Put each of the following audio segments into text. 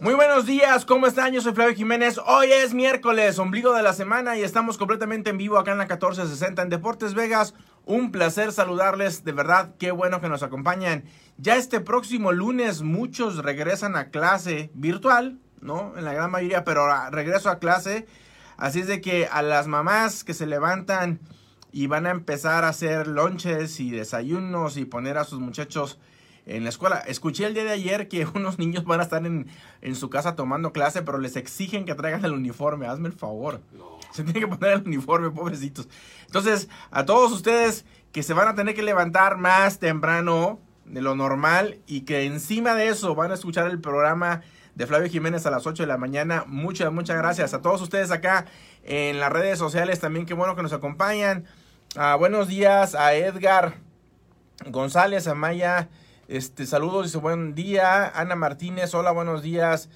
Muy buenos días, ¿cómo están? Yo soy Flavio Jiménez. Hoy es miércoles, ombligo de la semana y estamos completamente en vivo acá en la 1460 en Deportes Vegas. Un placer saludarles, de verdad, qué bueno que nos acompañan. Ya este próximo lunes muchos regresan a clase virtual, ¿no? En la gran mayoría, pero regreso a clase. Así es de que a las mamás que se levantan y van a empezar a hacer lonches y desayunos y poner a sus muchachos en la escuela. Escuché el día de ayer que unos niños van a estar en, su casa tomando clase, pero les exigen que traigan el uniforme. Hazme el favor. Se tienen que poner el uniforme, pobrecitos. Entonces, a todos ustedes que se van a tener que levantar más temprano de lo normal y que encima de eso van a escuchar el programa de Flavio Jiménez a las 8 de la mañana. Muchas, muchas gracias a todos ustedes acá en las redes sociales también. Qué bueno que nos acompañan. Ah, buenos días a Edgar González, a Maya. Este, saludos, dice buen día. Ana Martínez, hola, buenos días.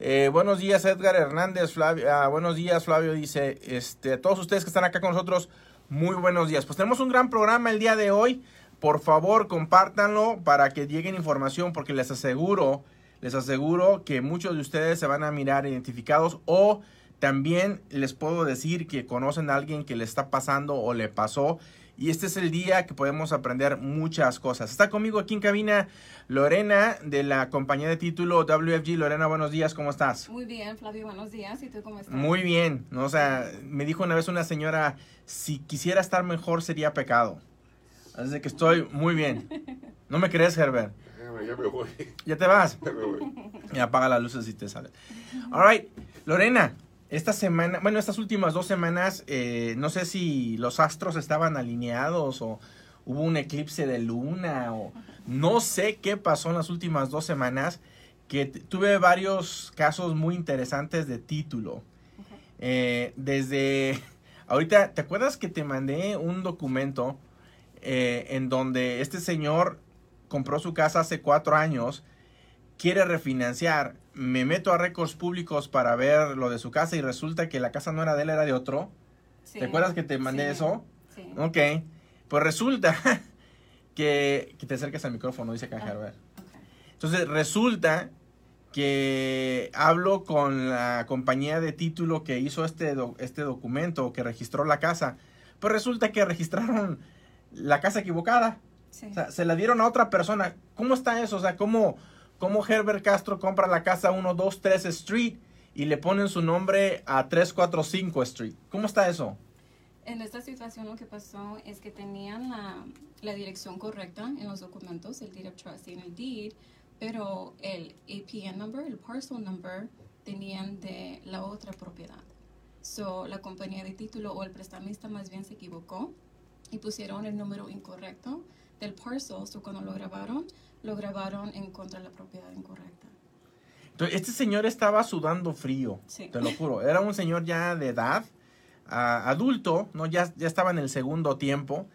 Eh, buenos días, Edgar Hernández, Flavio, ah, buenos días, Flavio, dice, este, a todos ustedes que están acá con nosotros, muy buenos días. Pues tenemos un gran programa el día de hoy. Por favor, compártanlo para que lleguen información, porque les aseguro, les aseguro que muchos de ustedes se van a mirar identificados o también les puedo decir que conocen a alguien que le está pasando o le pasó y este es el día que podemos aprender muchas cosas. Está conmigo aquí en cabina Lorena de la compañía de título WFG. Lorena, buenos días, ¿cómo estás? Muy bien, Flavio, buenos días. ¿Y tú cómo estás? Muy bien. ¿no? O sea, me dijo una vez una señora, si quisiera estar mejor sería pecado. Así que estoy muy bien. ¿No me crees, Herbert? Ya me voy. ¿Ya te vas? Ya me voy. Y apaga las luces y te sales. All right. Lorena, esta semana, bueno, estas últimas dos semanas, eh, no sé si los astros estaban alineados o hubo un eclipse de luna o no sé qué pasó en las últimas dos semanas, que tuve varios casos muy interesantes de título. Eh, desde, ahorita, ¿te acuerdas que te mandé un documento eh, en donde este señor compró su casa hace cuatro años, quiere refinanciar? me meto a récords públicos para ver lo de su casa y resulta que la casa no era de él, era de otro. ¿Te acuerdas que te mandé eso? Sí. Ok. Pues resulta que, que te acerques al micrófono, dice Caja. Ah, Entonces resulta que hablo con la compañía de título que hizo este, este documento, que registró la casa. Pues resulta que registraron la casa equivocada. O sea, se la dieron a otra persona. ¿Cómo está eso? O sea, ¿cómo, cómo Herbert Castro compra la casa 123 Street y le ponen su nombre a 345 Street. ¿Cómo está eso? En esta situación lo que pasó es que tenían la, la dirección correcta en los documentos, el deed of trust y el deed, pero el APN number, el parcel number, tenían de la otra propiedad. So, la compañía de título o el prestamista más bien se equivocó y pusieron el número incorrecto del parcel. So, cuando lo grabaron, lo grabaron en contra de la propiedad incorrecta. Entonces, este señor estaba sudando frío, te lo juro. Era un señor ya de edad, adulto, ¿no? Ya, ya estaba en el segundo tiempo.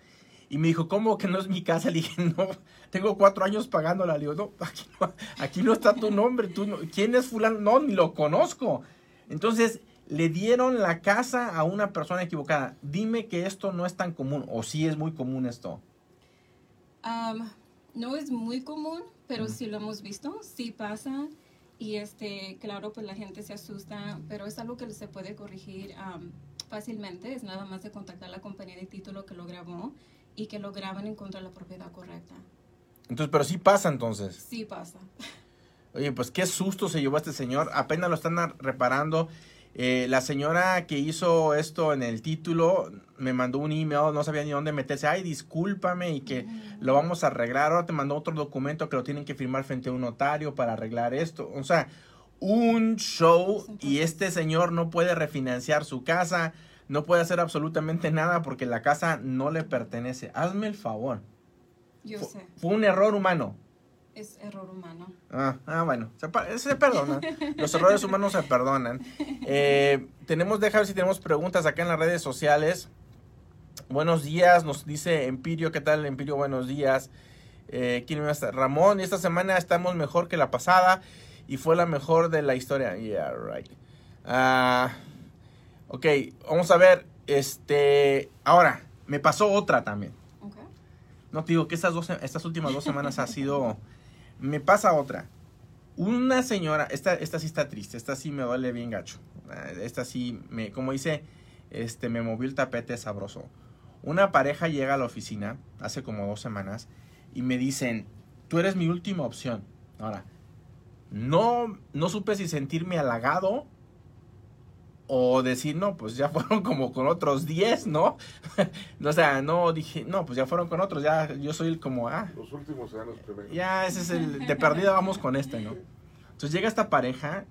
Y me dijo, ¿cómo que no es mi casa? Le dije, no, tengo cuatro años pagándola. Le digo, no, aquí no, aquí no está tu nombre. Tú ¿Quién es fulano? No, ni lo conozco. Entonces, le dieron la casa a una persona equivocada. Dime que esto no es tan común, o sí es muy común esto. Um, no es muy común, pero sí lo hemos visto, sí pasa. Y este, claro, pues la gente se asusta, pero es algo que se puede corregir fácilmente. Es nada más de contactar a la compañía de título que lo grabó y que lo graben en contra de la propiedad correcta. Entonces, pero sí pasa entonces. Sí pasa. Oye, pues qué susto se llevó este señor. Apenas lo están reparando. Eh, la señora que hizo esto en el título me mandó un email, no sabía ni dónde meterse. Ay, discúlpame y que lo vamos a arreglar. Ahora te mandó otro documento que lo tienen que firmar frente a un notario para arreglar esto. O sea, un show y este señor no puede refinanciar su casa, no puede hacer absolutamente nada porque la casa no le pertenece. Hazme el favor. Yo sé. Fue un error humano es error humano. Ah, ah bueno, se, se perdona. Los errores humanos se perdonan. Eh, tenemos, déjame ver si tenemos preguntas acá en las redes sociales. Buenos días, nos dice Empirio, ¿qué tal Empirio? Buenos días. Eh, ¿Quién está? Ramón, esta semana estamos mejor que la pasada y fue la mejor de la historia. Yeah, right. Ah, ok, vamos a ver. Este, ahora, me pasó otra también. No te digo que estas, dos, estas últimas dos semanas ha sido me pasa otra. Una señora, esta, esta sí está triste, esta sí me duele bien gacho. Ah, Esta sí, me, como dice, este, me movió el tapete sabroso. Una pareja llega a la oficina hace como dos semanas y me dicen, tú eres mi última opción. Ahora, no, no supe si sentirme halagado o decir, no, pues ya fueron como con otros 10, ¿no? o sea, no dije, no, pues ya fueron con otros, ya yo soy el como, ah, Los últimos serán los primeros. ya ese es el de perdida, vamos con este, ¿no? Entonces llega esta pareja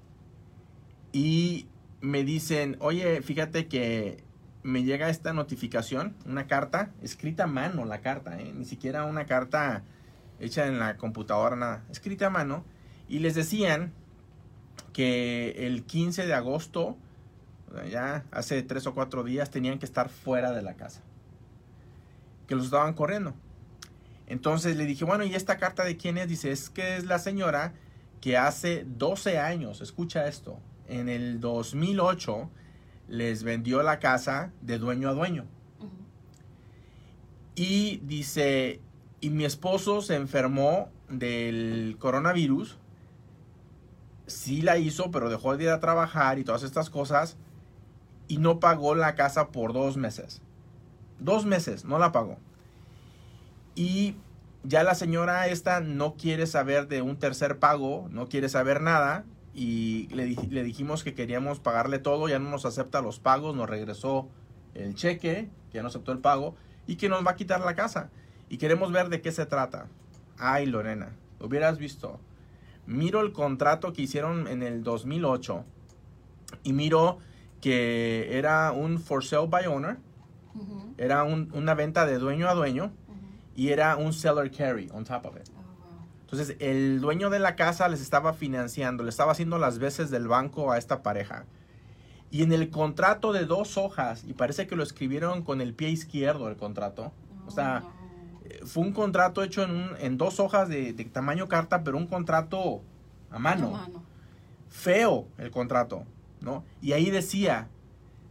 y me dicen, oye, fíjate que me llega esta notificación, una carta, escrita a mano la carta, ¿eh? ni siquiera una carta hecha en la computadora, nada, escrita a mano, y les decían que el 15 de agosto, ya hace tres o cuatro días, tenían que estar fuera de la casa, que los estaban corriendo. Entonces le dije, bueno, ¿y esta carta de quién es? Dice, es que es la señora que hace 12 años, escucha esto, en el 2008 les vendió la casa de dueño a dueño. Y dice, y mi esposo se enfermó del coronavirus. Sí la hizo, pero dejó de ir a trabajar y todas estas cosas. Y no pagó la casa por dos meses. Dos meses, no la pagó. Y ya la señora esta no quiere saber de un tercer pago, no quiere saber nada. Y le, le dijimos que queríamos pagarle todo, ya no nos acepta los pagos, nos regresó el cheque, que ya no aceptó el pago, y que nos va a quitar la casa. Y queremos ver de qué se trata. Ay, Lorena, hubieras visto. Miro el contrato que hicieron en el 2008 y miro que era un for sale by owner, era un- una venta de dueño a dueño y era un seller carry on top of it. Oh, wow. Entonces, el dueño de la casa les estaba financiando, le estaba haciendo las veces del banco a esta pareja. Y en el contrato de dos hojas, y parece que lo escribieron con el pie izquierdo el contrato, o sea, Oh, eh, fue un contrato hecho en, un- en dos hojas de, de tamaño carta, pero un contrato a mano. A mano. Feo el contrato, ¿no? Y ahí decía,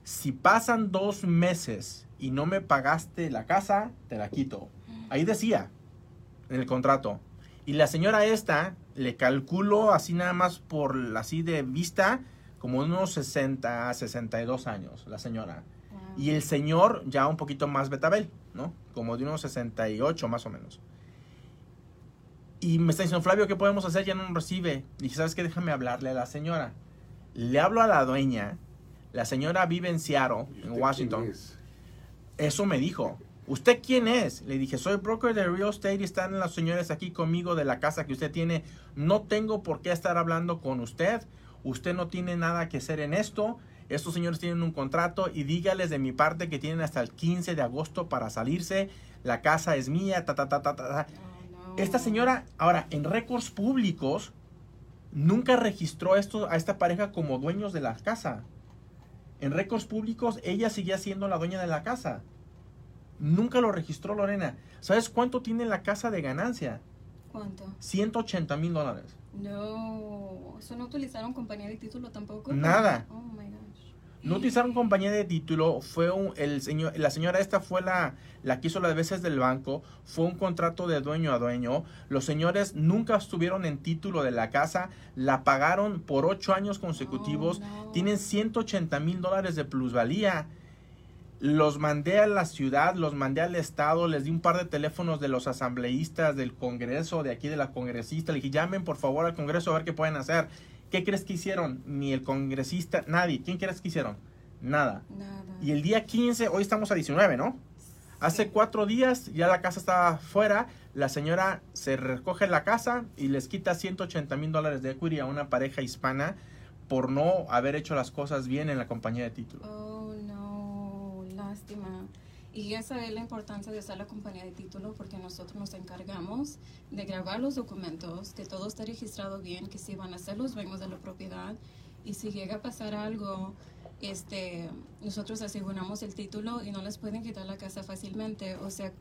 si pasan dos meses y no me pagaste la casa, te la quito. Ahí decía, en el contrato. Y la señora esta, le calculo así nada más por así de vista, como unos 60, 62 años, la señora. Wow. Y el señor ya un poquito más betabel, ¿no? Como de unos 68 más o menos. Y me está diciendo, Flavio, ¿qué podemos hacer? Ya no nos recibe. Dije, ¿sabes qué? Déjame hablarle a la señora. Le hablo a la dueña. La señora vive en Seattle, ¿Y en Washington. quién es? Eso me dijo. ¿Usted quién es? Le dije, soy broker de real estate y están las señores aquí conmigo de la casa que usted tiene. No tengo por qué estar hablando con usted. Usted no tiene nada que hacer en esto. Estos señores tienen un contrato y dígales de mi parte que tienen hasta el 15 de agosto para salirse. La casa es mía, ta, ta, ta, ta, ta. ta. Oh, no. Esta señora, ahora, en récords públicos, nunca registró esto, a esta pareja como dueños de la casa. En récords públicos, ella seguía siendo la dueña de la casa. Nunca lo registró Lorena. ¿Sabes cuánto tiene la casa de ganancia? ¿Cuánto? 180 mil dólares. No. ¿Eso no utilizaron compañía de título tampoco? Nada. Oh my. No utilizaron compañía de título, fue un, el señor, la señora esta fue la, la que hizo las veces del banco, fue un contrato de dueño a dueño. Los señores nunca estuvieron en título de la casa, la pagaron por ocho años consecutivos, Oh, no. tienen 180 mil dólares de plusvalía. Los mandé a la ciudad, los mandé al estado, les di un par de teléfonos de los asambleístas del Congreso, de aquí de la congresista. Le dije, llamen por favor al Congreso a ver qué pueden hacer. ¿Qué crees que hicieron? Ni el congresista, nadie. ¿Quién crees que hicieron? Nada. Nada. Y el día 15, hoy estamos a 19, ¿no? Hace cuatro días ya la casa estaba fuera, la señora se recoge la casa y les quita 180 mil dólares de equity a una pareja hispana por no haber hecho las cosas bien en la compañía de título. Oh, no, lástima. Y esa es la importancia de usar la compañía de título porque nosotros nos encargamos de grabar los documentos, que todo esté registrado bien, que si van a ser los dueños de la propiedad y si llega a pasar algo, este, nosotros aseguramos el título y no les pueden quitar la casa fácilmente. O sea,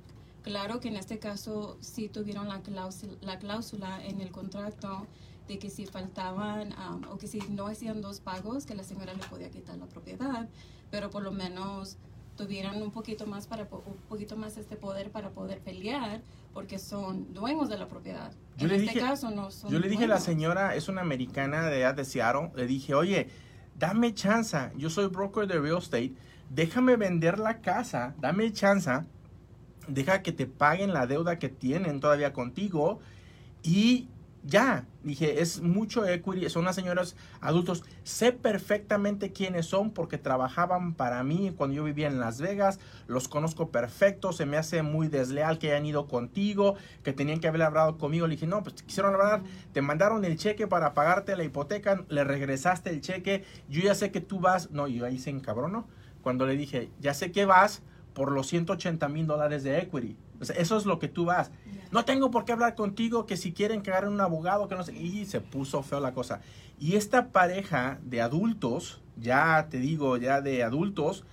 claro que en este caso sí tuvieron la cláusula, la cláusula en el contrato de que si faltaban um, o que si no hacían dos pagos, que la señora le podía quitar la propiedad, pero por lo menos tuvieran un poquito más para un poquito más este poder para poder pelear porque son dueños de la propiedad. Yo en le este dije- caso no son Yo le dije a la señora, es una americana de edad de Seattle, le dije, oye, dame chance, yo soy broker de real estate, déjame vender la casa, dame chance, deja que te paguen la deuda que tienen todavía contigo y ya, dije, es mucho equity, son unas señoras adultos, sé perfectamente quiénes son porque trabajaban para mí cuando yo vivía en Las Vegas, los conozco perfecto, se me hace muy desleal que hayan ido contigo, que tenían que haber hablado conmigo, le dije, no, pues te quisieron hablar, te mandaron el cheque para pagarte la hipoteca, le regresaste el cheque, yo ya sé que tú vas, no, yo ahí se encabronó, cuando le dije, ya sé que vas por los 180 mil dólares de equity, o sea, eso es lo que tú vas, no tengo por qué hablar contigo, que si quieren que agarren un abogado, que no sé. Y se puso feo la cosa. Y esta pareja de adultos, ya te digo, ya de adultos,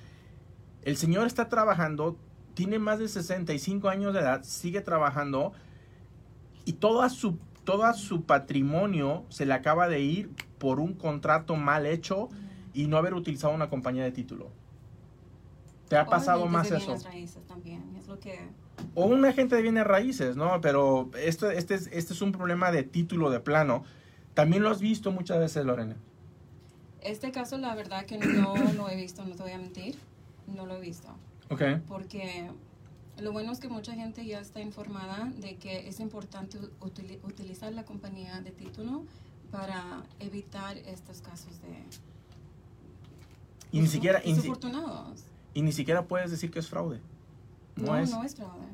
el señor está trabajando, tiene más de 65 años de edad, sigue trabajando y toda su, toda su patrimonio se le acaba de ir por un contrato mal hecho y no haber utilizado una compañía de título. ¿Te ha pasado Obviamente más eso? también, es lo que O un agente de bienes raíces, ¿no? Pero esto, este, es, este es un problema de título de plano. También lo has visto muchas veces, Lorena. Este caso, la verdad que no lo he visto, no te voy a mentir, no lo he visto. Ok. Porque lo bueno es que mucha gente ya está informada de que es importante utilizar la compañía de título para evitar estos casos de... Y ni siquiera, y ni siquiera puedes decir que es fraude. No, No, es, no es fraude.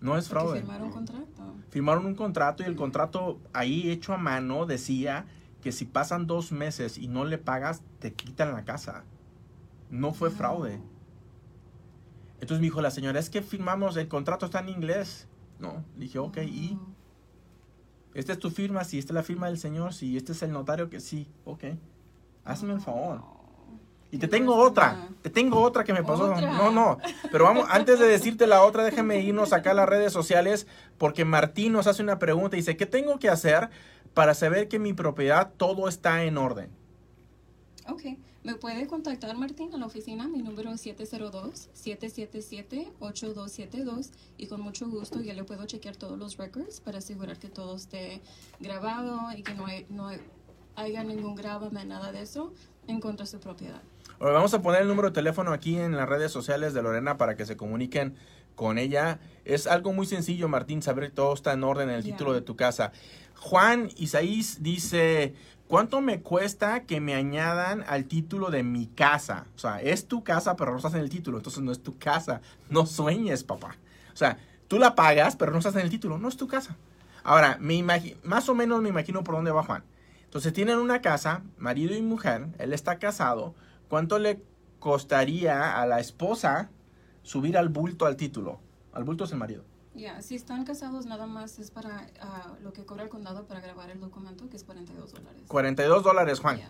no es fraude. firmaron contrato. Firmaron un contrato y el contrato ahí hecho a mano decía que si pasan dos meses y no le pagas, te quitan la casa. No fue fraude. Entonces me dijo la señora, es que firmamos, el contrato está en inglés. No, le dije, ok, ¿y? Esta es tu firma, si esta es la firma del señor, si este es el notario, que sí, ok. Hazme el favor. Y te tengo otra, te tengo otra que me pasó. ¿Otra? No, no, pero vamos, antes de decirte la otra, déjame irnos acá a las redes sociales, porque Martín nos hace una pregunta y dice, ¿qué tengo que hacer para saber que mi propiedad todo está en orden? Ok, me puede contactar Martín a la oficina, mi número es 702-777-8272 y con mucho gusto yo le puedo chequear todos los records para asegurar que todo esté grabado y que no, hay- no haya ningún gravamen, nada de eso en contra de su propiedad. Vamos a poner el número de teléfono aquí en las redes sociales de Lorena para que se comuniquen con ella. Es algo muy sencillo, Martín, saber que todo está en orden en el título de tu casa. Juan Isaís dice, ¿cuánto me cuesta que me añadan al título de mi casa? O sea, es tu casa, pero no estás en el título, entonces no es tu casa. No sueñes, papá. O sea, tú la pagas, pero no estás en el título, no es tu casa. Ahora, me más o menos me imagino por dónde va Juan. Entonces tienen una casa, marido y mujer, él está casado. ¿Cuánto le costaría a la esposa subir al bulto al título? Al bulto es el marido. Ya, si están casados nada más es para ah, lo que cobra el condado para grabar el documento, que es 42 dólares. 42 dólares, Juan.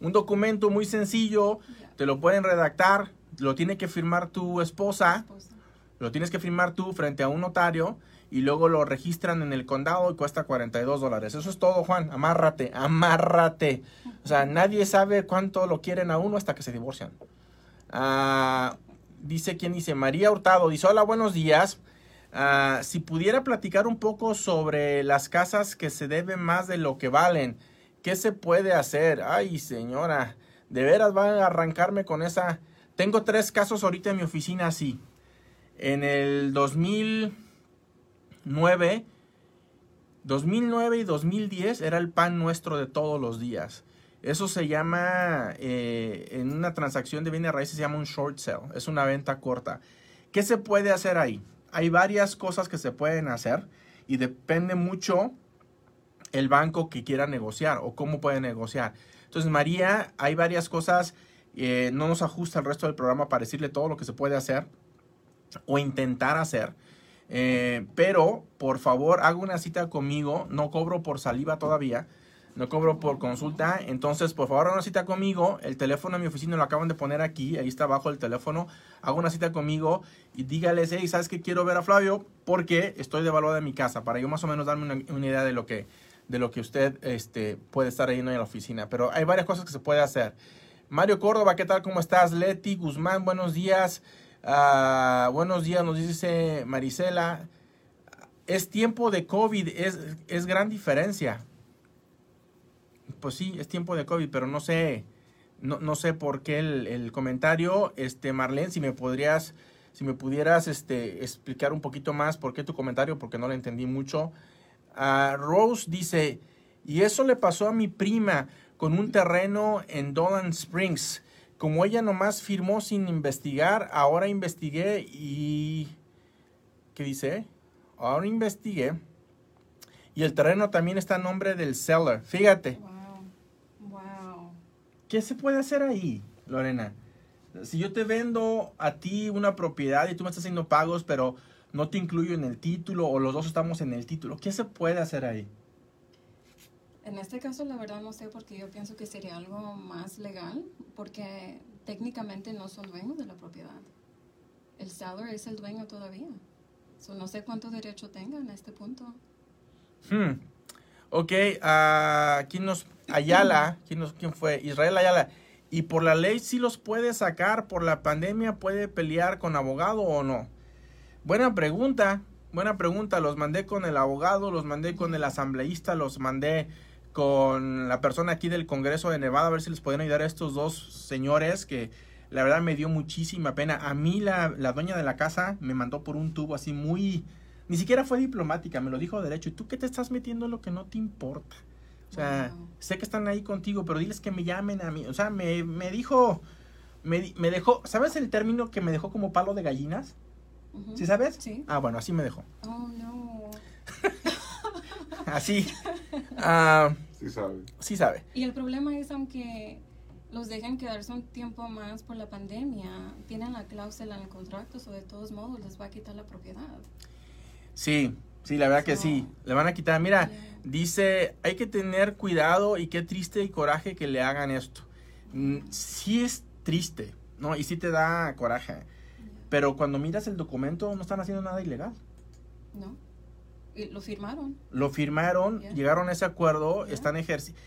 Un documento muy sencillo, te lo pueden redactar, lo tiene que firmar tu esposa, esposa. lo tienes que firmar tú frente a un notario y luego lo registran en el condado y cuesta 42 dólares. Eso es todo, Juan. Amárrate, amárrate. O sea, nadie sabe cuánto lo quieren a uno hasta que se divorcian. Ah, dice quién dice, María Hurtado, dice, hola, buenos días. Ah, si pudiera platicar un poco sobre las casas que se deben más de lo que valen, ¿qué se puede hacer? Ay, señora, de veras van a arrancarme con esa... Tengo tres casos ahorita en mi oficina así. En el 2009, 2009 y 2010 era el pan nuestro de todos los días. Eso se llama, eh, en una transacción de bienes raíces se llama un short sale, es una venta corta. ¿Qué se puede hacer ahí? Hay varias cosas que se pueden hacer y depende mucho el banco que quiera negociar o cómo puede negociar. Entonces, María, hay varias cosas, eh, no nos ajusta el resto del programa para decirle todo lo que se puede hacer o intentar hacer. Eh, pero, por favor, haga una cita conmigo. No cobro por saliva todavía. No cobro por consulta. Entonces, por favor, haga una cita conmigo. El teléfono de mi oficina lo acaban de poner aquí. Ahí está abajo el teléfono. Haga una cita conmigo y dígales, hey, ¿sabes que quiero ver a Flavio? Porque estoy devaluada en mi casa. Para yo más o menos darme una, idea de lo que, de lo que usted este, puede estar ahí en la oficina. Pero hay varias cosas que se puede hacer. Mario Córdoba, ¿qué tal? ¿Cómo estás? Leti Guzmán, buenos días. Ah, buenos días, nos dice Marisela. Es tiempo de COVID, es, es gran diferencia. Pues sí, es tiempo de COVID, pero no sé, no, no sé por qué el, el, comentario. Este, Marlene, si me podrías, si me pudieras este, explicar un poquito más por qué tu comentario, porque no lo entendí mucho. Uh, Rose dice, y eso le pasó a mi prima con un terreno en Dolan Springs. Como ella nomás firmó sin investigar, ahora investigué y... ¿Qué dice? Ahora investigué. Y el terreno también está a nombre del seller. Fíjate. Wow. Wow. ¿Qué se puede hacer ahí, Lorena? Si yo te vendo a ti una propiedad y tú me estás haciendo pagos, pero no te incluyo en el título o los dos estamos en el título, ¿qué se puede hacer ahí? En este caso, la verdad no sé porque yo pienso que sería algo más legal porque técnicamente no son dueños de la propiedad. El seller es el dueño todavía. So, no sé cuánto derecho tenga en este punto. Hmm. Ok, uh, ¿quién nos... Ayala, ¿quién, nos, ¿quién fue? Israel Ayala. ¿Y por la ley sí los puede sacar? ¿Por la pandemia puede pelear con abogado o no? Buena pregunta, buena pregunta. Los mandé con el abogado, los mandé con el asambleísta, los mandé con la persona aquí del Congreso de Nevada a ver si les pueden ayudar a estos dos señores que la verdad me dio muchísima pena. A mí la, la dueña de la casa me mandó por un tubo así muy... Ni siquiera fue diplomática, me lo dijo derecho. ¿Y tú qué te estás metiendo en lo que no te importa? O sea, wow. sé que están ahí contigo, pero diles que me llamen a mí. O sea, me, me dijo, me, me, dejó, ¿sabes el término que me dejó como palo de gallinas? Uh -huh. ¿Sí sabes? Sí. Ah, bueno, así me dejó. Oh, no. así. Uh, Sí sabe. Sí sabe. Y el problema es, aunque los dejen quedarse un tiempo más por la pandemia, tienen la cláusula en el contrato, o de todos modos les va a quitar la propiedad. Sí, sí, la verdad so, que sí. Le van a quitar. Mira, yeah. dice, hay que tener cuidado y qué triste y coraje que le hagan esto. Mm, Sí es triste, ¿no? Y sí te da coraje. Yeah. Pero cuando miras el documento, no están haciendo nada ilegal. No. Lo firmaron. Lo firmaron, yeah. llegaron a ese acuerdo, yeah. están ejerciendo.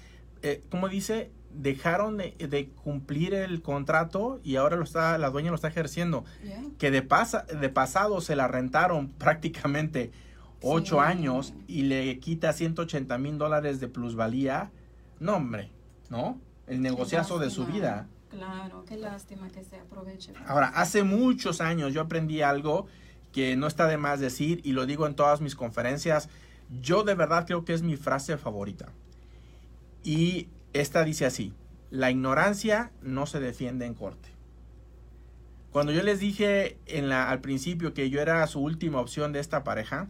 Eh, como dice, dejaron de, de, cumplir el contrato y ahora lo está, la dueña lo está ejerciendo. Yeah. Que de, pasa, de pasado se la rentaron prácticamente ocho sí. años y le quita 180 mil dólares de plusvalía. No, hombre, ¿no? El negociazo de su vida. Claro, qué lástima que se aproveche. Ahora, hace muchos años yo aprendí algo que no está de más decir y lo digo en todas mis conferencias. Yo de verdad creo que es mi frase favorita. Y esta dice así, la ignorancia no se defiende en corte. Cuando yo les dije en la, al principio que yo era su última opción de esta pareja,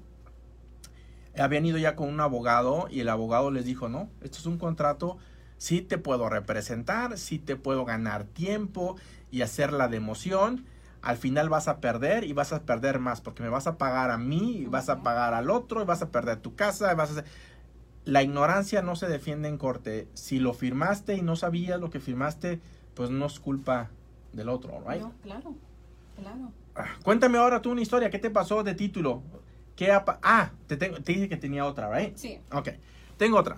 habían ido ya con un abogado y el abogado les dijo, no, esto es un contrato, sí te puedo representar, sí te puedo ganar tiempo y hacer la democión, al final vas a perder y vas a perder más porque me vas a pagar a mí, y vas a pagar al otro, y vas a perder tu casa, vas a. La ignorancia no se defiende en corte. Si lo firmaste y no sabías lo que firmaste, pues no es culpa del otro, ¿right? No, claro, claro. Ah, cuéntame ahora tú una historia. ¿Qué te pasó de título? ¿Qué ah, te, tengo, te dije que tenía otra, ¿right? Sí. Ok, tengo otra.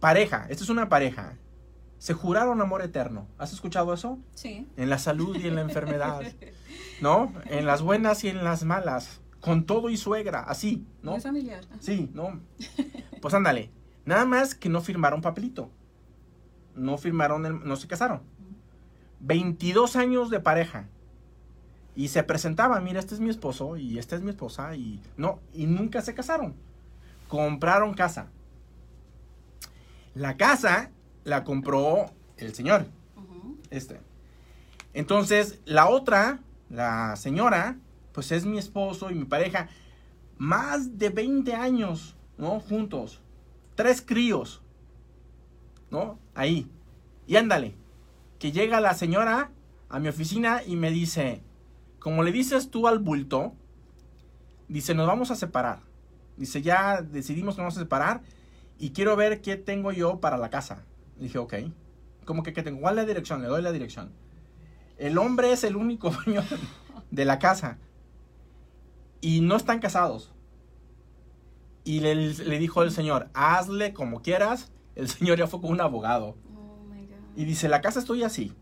Pareja, esta es una pareja se juraron amor eterno. ¿Has escuchado eso? Sí. En la salud y en la enfermedad. ¿No? En las buenas y en las malas. Con todo y suegra, así, ¿no? Muy familiar. Ajá. Sí, ¿no? Pues ándale. Nada más que no firmaron papelito. No firmaron, el, no se casaron. 22 años de pareja. Y se presentaban, mira, este es mi esposo y esta es mi esposa. Y no, y nunca se casaron. Compraron casa. La casa la compró el señor. Uh -huh. Este. Entonces, la otra, la señora, pues es mi esposo y mi pareja. Más de 20 años, ¿no? Juntos. Tres críos. ¿No? Ahí. Y ándale. Que llega la señora a mi oficina y me dice, como le dices tú al bulto, dice, nos vamos a separar. Dice, ya decidimos que nos vamos a separar y quiero ver qué tengo yo para la casa. Dije, ok. Como que, que tengo? ¿Cuál la dirección? Le doy la dirección. El hombre es el único dueño de la casa. Y no están casados. Y le, le, dijo el señor, hazle como quieras. El señor ya fue con un abogado. Oh my God. Y dice, la casa es tuya, sí.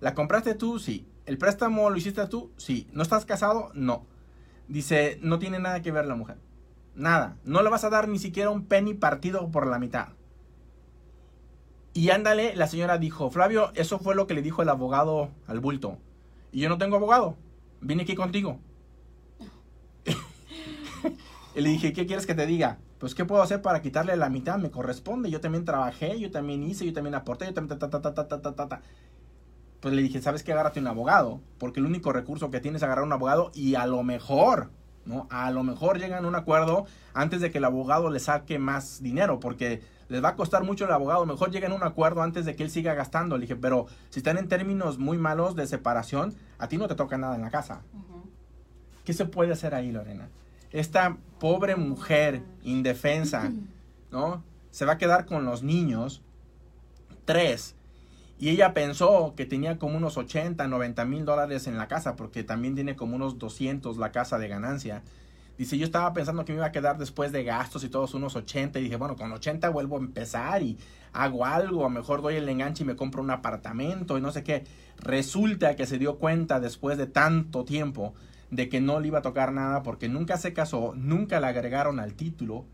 ¿La compraste tú? Sí. ¿el préstamo lo hiciste tú? Sí. ¿No estás casado? No. Dice, no tiene nada que ver la mujer. Nada. No le vas a dar ni siquiera un penny partido por la mitad. Y ándale, la señora dijo, Flavio, eso fue lo que le dijo el abogado al bulto. Y yo no tengo abogado. Vine aquí contigo. y le dije, ¿qué quieres que te diga? Pues, ¿qué puedo hacer para quitarle la mitad? Me corresponde. Yo también trabajé, yo también hice, yo también aporté, yo también ta, ta, ta, ta, ta, ta, ta, ta. Pues le dije, ¿sabes qué? Agárrate un abogado. Porque el único recurso que tienes es agarrar un abogado y a lo mejor, ¿no? A lo mejor llegan a un acuerdo antes de que el abogado le saque más dinero. Porque les va a costar mucho el abogado. Mejor lleguen a un acuerdo antes de que él siga gastando. Le dije, pero si están en términos muy malos de separación, a ti no te toca nada en la casa. ¿Qué se puede hacer ahí, Lorena? Esta pobre mujer indefensa, ¿no? Se va a quedar con los niños, tres, y ella pensó que tenía como unos 80, 90 mil dólares en la casa, porque también tiene como unos 200 la casa de ganancia. Dice, yo estaba pensando que me iba a quedar después de gastos y todos unos 80, y dije, bueno, con 80 vuelvo a empezar y hago algo, a lo mejor doy el enganche y me compro un apartamento y no sé qué. Resulta que se dio cuenta después de tanto tiempo de que no le iba a tocar nada porque nunca se casó, nunca le agregaron al título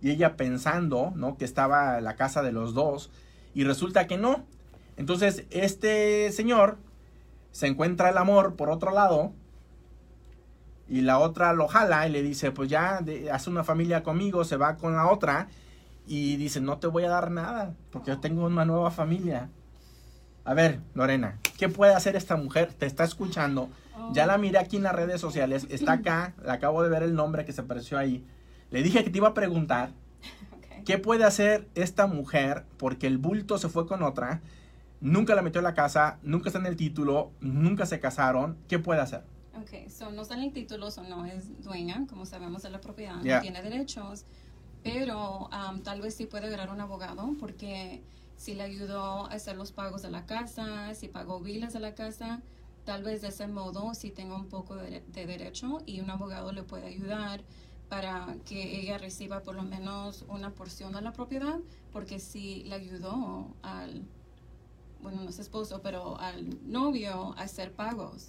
y ella pensando, ¿no? Que estaba la casa de los dos y resulta que no. Entonces, este señor se encuentra el amor por otro lado y la otra lo jala y le dice, pues ya de- hace una familia conmigo, se va con la otra y dice, no te voy a dar nada porque yo tengo una nueva familia. A ver, Lorena, ¿qué puede hacer esta mujer? Te está escuchando. Ya la miré aquí en las redes sociales. Está acá. Le acabo de ver el nombre que se apareció ahí. Le dije que te iba a preguntar qué puede hacer esta mujer porque el bulto se fue con otra. Nunca la metió en la casa. Nunca está en el título. Nunca se casaron. ¿Qué puede hacer? Ok, so no sale el título, so no es dueña, como sabemos de la propiedad, Yeah. no tiene derechos, pero um, tal vez sí puede agarrar un abogado porque si le ayudó a hacer los pagos de la casa, si pagó biles de la casa, tal vez de ese modo sí tenga un poco de, de derecho y un abogado le puede ayudar para que ella reciba por lo menos una porción de la propiedad, porque si le ayudó al, bueno, no es esposo, pero al novio a hacer pagos.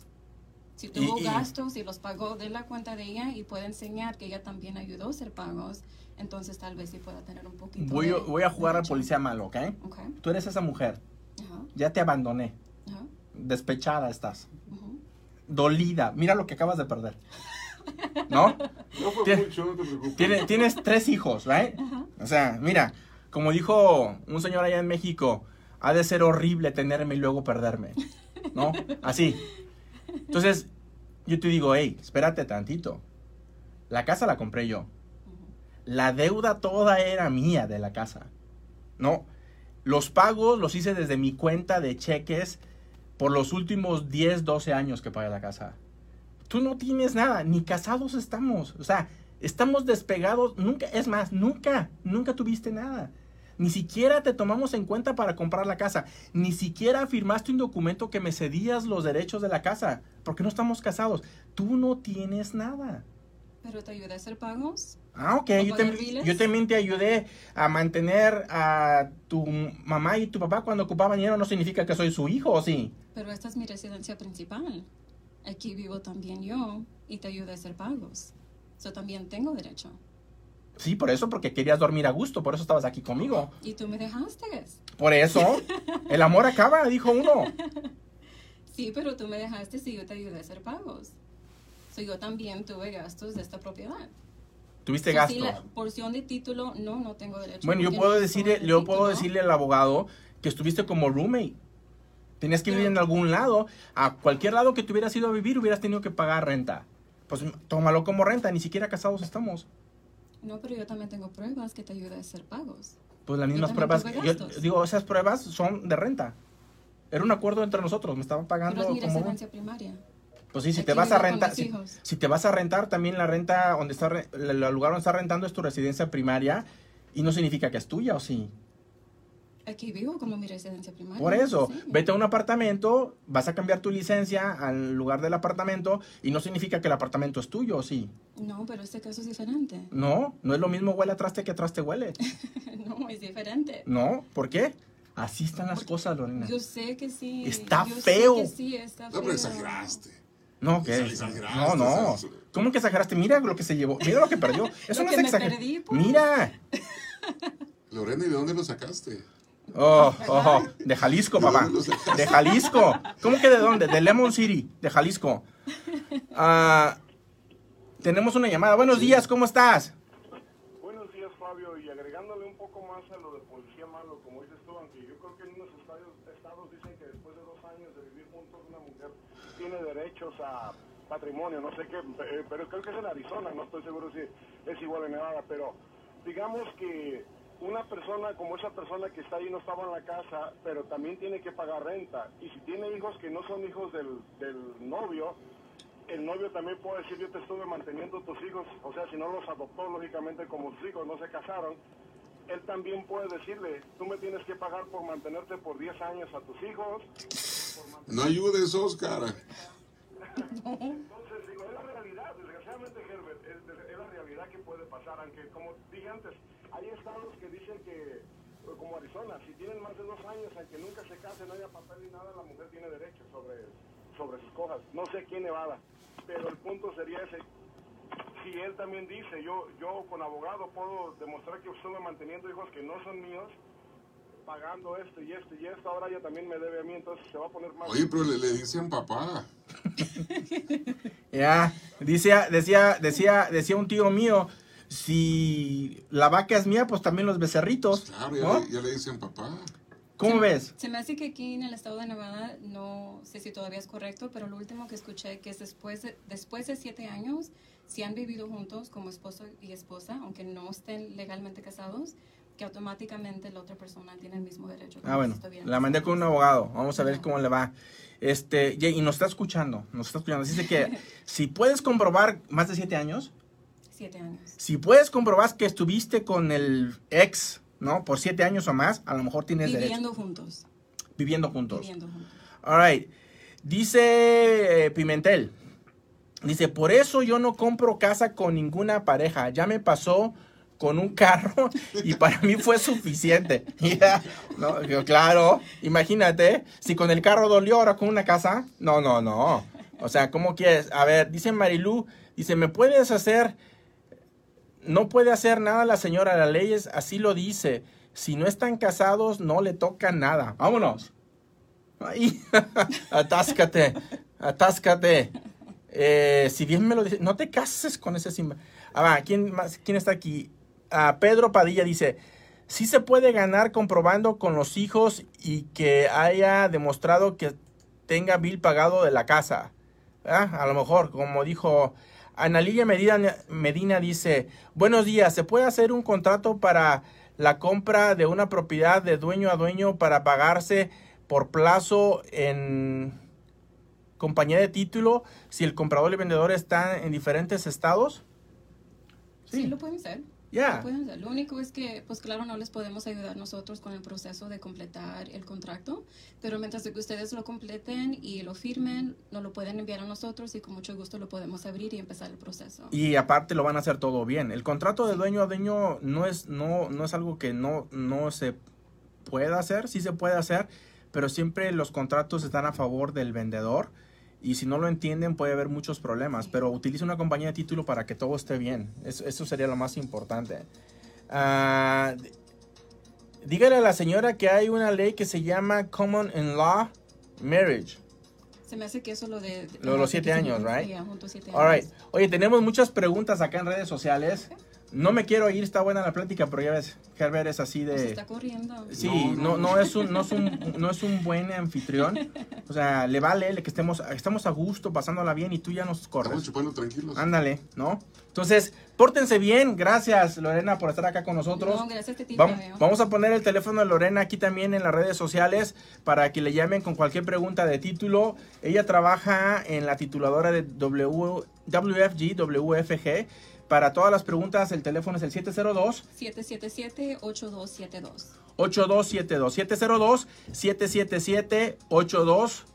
Si tuvo y- gastos y los pagó de la cuenta de ella y puede enseñar que ella también ayudó a hacer pagos, entonces tal vez sí pueda tener un poquito Voy, de voy a jugar al policía malo, ¿ok? Ok, Tú eres esa mujer. ajá, Ya te abandoné. ajá, Despechada estás. Dolida. Mira lo que acabas de perder. ¿No? No fue Tiene- mucho, no te preocupes. Tiene- tienes tres hijos, ¿right? O sea, mira, como dijo un señor allá en México, ha de ser horrible tenerme y luego perderme, ¿no? Así. Entonces, yo te digo, hey, espérate tantito. La casa la compré yo. La deuda toda era mía de la casa, ¿no? Los pagos los hice desde mi cuenta de cheques por los últimos 10, 12 años que pagué la casa. Tú no tienes nada, ni casados estamos. O sea, estamos despegados. Nunca, es más, nunca, nunca tuviste nada. Ni siquiera te tomamos en cuenta para comprar la casa. Ni siquiera firmaste un documento que me cedías los derechos de la casa. Porque no estamos casados. Tú no tienes nada. Pero te ayuda a hacer pagos. Ah, ok. ¿O Yo, biles? yo también te ayudé a mantener a tu mamá y tu papá cuando ocupaban dinero. No significa que soy su hijo, ¿o sí? Pero esta es mi residencia principal. Aquí vivo también yo y te ayuda a hacer pagos. Yo también tengo derecho. Sí, por eso, porque querías dormir a gusto. Por eso estabas aquí conmigo. Y tú me dejaste. Por eso, el amor acaba, dijo uno. Sí, pero tú me dejaste si yo te ayudé a hacer pagos. So, yo también tuve gastos de esta propiedad. Tuviste So, gastos. si la porción de título, no, no tengo derecho. Bueno, yo puedo no decirle, yo puedo decirle al abogado que estuviste como roommate. Tenías que vivir en algún lado. A cualquier lado que te hubieras ido a vivir, hubieras tenido que pagar renta. Pues tómalo como renta, ni siquiera casados estamos. No, pero yo también tengo pruebas que te ayudan a hacer pagos. Pues las mismas pruebas. Yo digo, esas pruebas son de renta. Era un acuerdo entre nosotros, me estaba pagando Pero es mi como... residencia primaria. Pues sí, si Aquí te vas a rentar, si, te vas a rentar, también la renta donde está, el lugar donde está rentando es tu residencia primaria y no significa que es tuya, ¿o sí? Aquí vivo como mi residencia primaria. Por eso, sí. vete a un apartamento, vas a cambiar tu licencia al lugar del apartamento y no significa que el apartamento es tuyo, ¿o sí? No, pero este caso es diferente. No, no es lo mismo huele a traste que traste huele. no, es diferente. No, ¿por qué? Así están las cosas, Lorena. Yo sé que sí. Está yo sé feo. que sí, está No, feo. pero exageraste. No, ¿qué? exageraste, No, no. ¿Cómo que exageraste? Mira lo que se llevó. Mira lo que perdió. Eso Lo no que es exagerar. pues. Mira. Lorena, ¿y de dónde lo sacaste? Oh, oh, de Jalisco, ¿De papá. De Jalisco. ¿Cómo que de dónde? De Lemon City, de Jalisco. Ah, tenemos una llamada. Buenos días, ¿cómo estás? Buenos días, Fabio. Y agregándole un poco más a lo de policía malo, como dices tú, aunque yo creo que en unos estados, estados dicen que después de dos años de vivir juntos, una mujer tiene derechos a patrimonio, no sé qué, eh, pero creo que es en Arizona, no estoy seguro si es igual en Nevada, pero digamos que una persona como esa persona que está ahí no estaba en la casa, pero también tiene que pagar renta, y si tiene hijos que no son hijos del, del novio, el novio también puede decir yo te estuve manteniendo tus hijos, o sea, si no los adoptó lógicamente como sus hijos, no se casaron, él también puede decirle, tú me tienes que pagar por mantenerte por 10 años a tus hijos. No ayudes, Oscar. Entonces, digo, es la realidad, desgraciadamente, Herbert, es, es la realidad que puede pasar, aunque como dije antes, hay estados que dicen que, eh, como Arizona, si tienen más de dos años, aunque nunca se casen, no haya papel ni nada, la mujer tiene derecho sobre, sobre sus cosas. No sé quién Nevada, pero el punto sería ese. Si él también dice, yo, yo con abogado puedo demostrar que estuve manteniendo hijos que no son míos, pagando esto y esto y esto, ahora ella también me debe a mí, entonces se va a poner más... Oye, pero le, le dicen papá. Ya, decía, decía, decía, decía un tío mío, si la vaca es mía, pues también los becerritos, Claro, ya, ¿no? le, ya le dicen papá. ¿Cómo Se me- ves? Se me hace que aquí en el estado de Nevada, no sé si todavía es correcto, pero lo último que escuché que es después de, después de siete años, si han vivido juntos como esposo y esposa, aunque no estén legalmente casados, que automáticamente la otra persona tiene el mismo derecho. Ah, bueno, la mandé con un abogado. Vamos a ver cómo le va. Este, y y nos está escuchando, nos está escuchando. Dice que si puedes comprobar más de siete años, Siete años. si puedes comprobar que estuviste con el ex, ¿no? Por siete años o más, a lo mejor tienes derecho. Viviendo juntos. Viviendo juntos. Viviendo juntos. All right. Dice eh, Pimentel. Dice, por eso yo no compro casa con ninguna pareja. Ya me pasó con un carro y para mí fue suficiente. Ya, no, yo, claro, imagínate, si con el carro dolió ahora con una casa. No, no, no. O sea, ¿cómo quieres? A ver, dice Marilú, dice, ¿me puedes hacer? No puede hacer nada la señora, la ley es, así lo dice. Si no están casados, no le toca nada. Vámonos. Ahí, atáscate, atáscate. Eh, si bien me lo dice, no te cases con ese simba. Ah, ¿quién, más, ¿quién está aquí? Ah, Pedro Padilla dice, sí se puede ganar comprobando con los hijos y que haya demostrado que tenga bill pagado de la casa. Ah, A lo mejor, como dijo Ana Lilia Medina, Medina dice, buenos días, ¿se puede hacer un contrato para la compra de una propiedad de dueño a dueño para pagarse por plazo en compañía de título si el comprador y el vendedor están en diferentes estados? Sí, lo pueden hacer. Ya. Hacer. Lo único es que, pues claro, no les podemos ayudar nosotros con el proceso de completar el contrato, pero mientras que ustedes lo completen y lo firmen, nos lo pueden enviar a nosotros y con mucho gusto lo podemos abrir y empezar el proceso. Y aparte lo van a hacer todo bien. El contrato de dueño a dueño no es, no, no es algo que no, no se pueda hacer, sí se puede hacer, pero siempre los contratos están a favor del vendedor y si no lo entienden puede haber muchos problemas, pero utiliza una compañía de título para que todo esté bien. Eso, eso sería lo más importante. Ah, dígale a la señora que hay una ley que se llama Common in Law Marriage. Se me hace que eso lo de... Lo de los siete años, right? Yeah, juntos siete All right. años. Oye, tenemos muchas preguntas acá en redes sociales. No me quiero ir, está buena la plática, pero ya ves, Herbert es así Pues de... está corriendo. Sí, no, No, no. no es un, no es un, no es un buen anfitrión. O sea, le vale que estemos, estamos a gusto, pasándola bien y tú ya nos Estamos corres. chupando tranquilos. Ándale, ¿no? Entonces, pórtense bien. Gracias, Lorena, por estar acá con nosotros. No, gracias a ti, Vam- Fabio. vamos a poner el teléfono de Lorena aquí también en las redes sociales para que le llamen con cualquier pregunta de título. Ella trabaja en la tituladora de w, WFG, WFG. Para todas las preguntas, el teléfono es el 702 777-8272. 8272 702 777 8272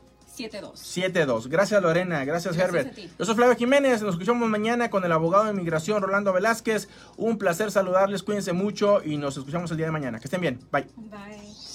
72. Gracias Lorena, gracias, Gracias Herbert. Yo soy Flavio Jiménez, nos escuchamos mañana con el abogado de inmigración Rolando Velázquez. Un placer saludarles, cuídense mucho y nos escuchamos el día de mañana. Que estén bien, bye. Bye.